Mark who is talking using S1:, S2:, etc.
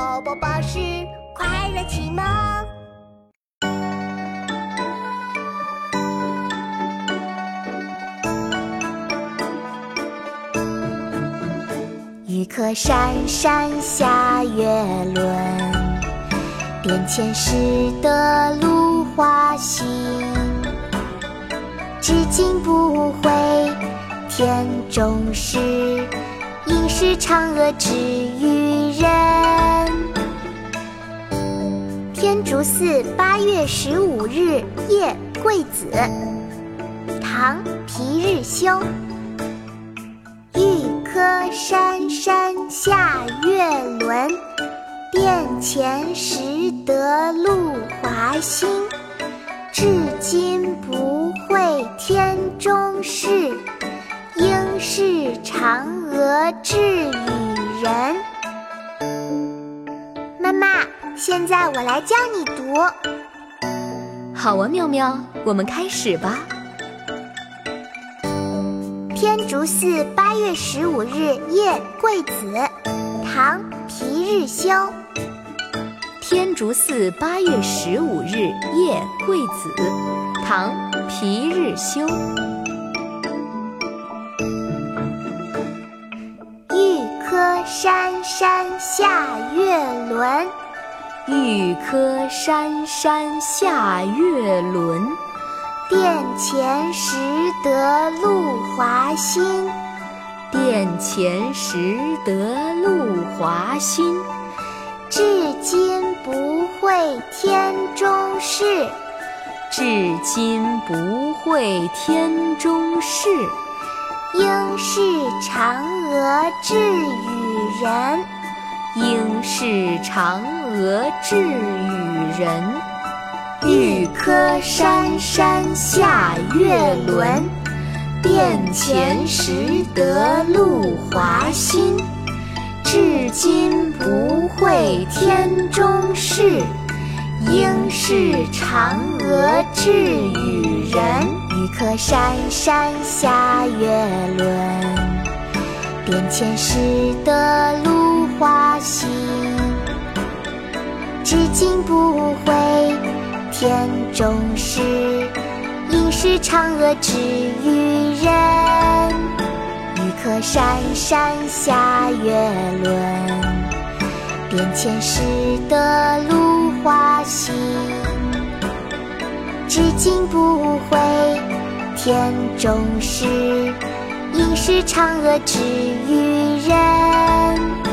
S1: 宝宝巴士快乐启蒙。
S2: 玉客山山下月轮，殿前拾得芦花心。至今不悔天中事，应是嫦娥之于人。天竺寺八月十五日夜桂子，唐·皮日休。玉柯山山下月轮，殿前拾得露华新。至今不会天中事，应是嫦娥掷与人。现在我来教你读。
S3: 好啊，妙妙，我们开始吧。
S2: 天竺寺八月十五日夜桂子，唐·皮日休。
S3: 天竺寺八月十五日夜桂子，唐·皮日休。
S2: 玉柯山山下月轮，
S3: 玉柯山山下月轮，
S2: 殿前拾得露华新。
S3: 殿前拾得露华新。
S2: 至今不会天中事，
S3: 至今不会天中事。
S2: 应是嫦娥掷与人，
S3: 是嫦娥掷与人。
S2: 玉颗山山下月轮，殿前拾得露华新。至今不悔天中事，应是嫦娥掷与人。玉颗山山下月轮，殿前拾得露华新。至今不悔天中事，应是嫦娥智与人。玉柯山山下月轮，殿前拾得芦花心。至今不悔天中事，应是嫦娥智与人。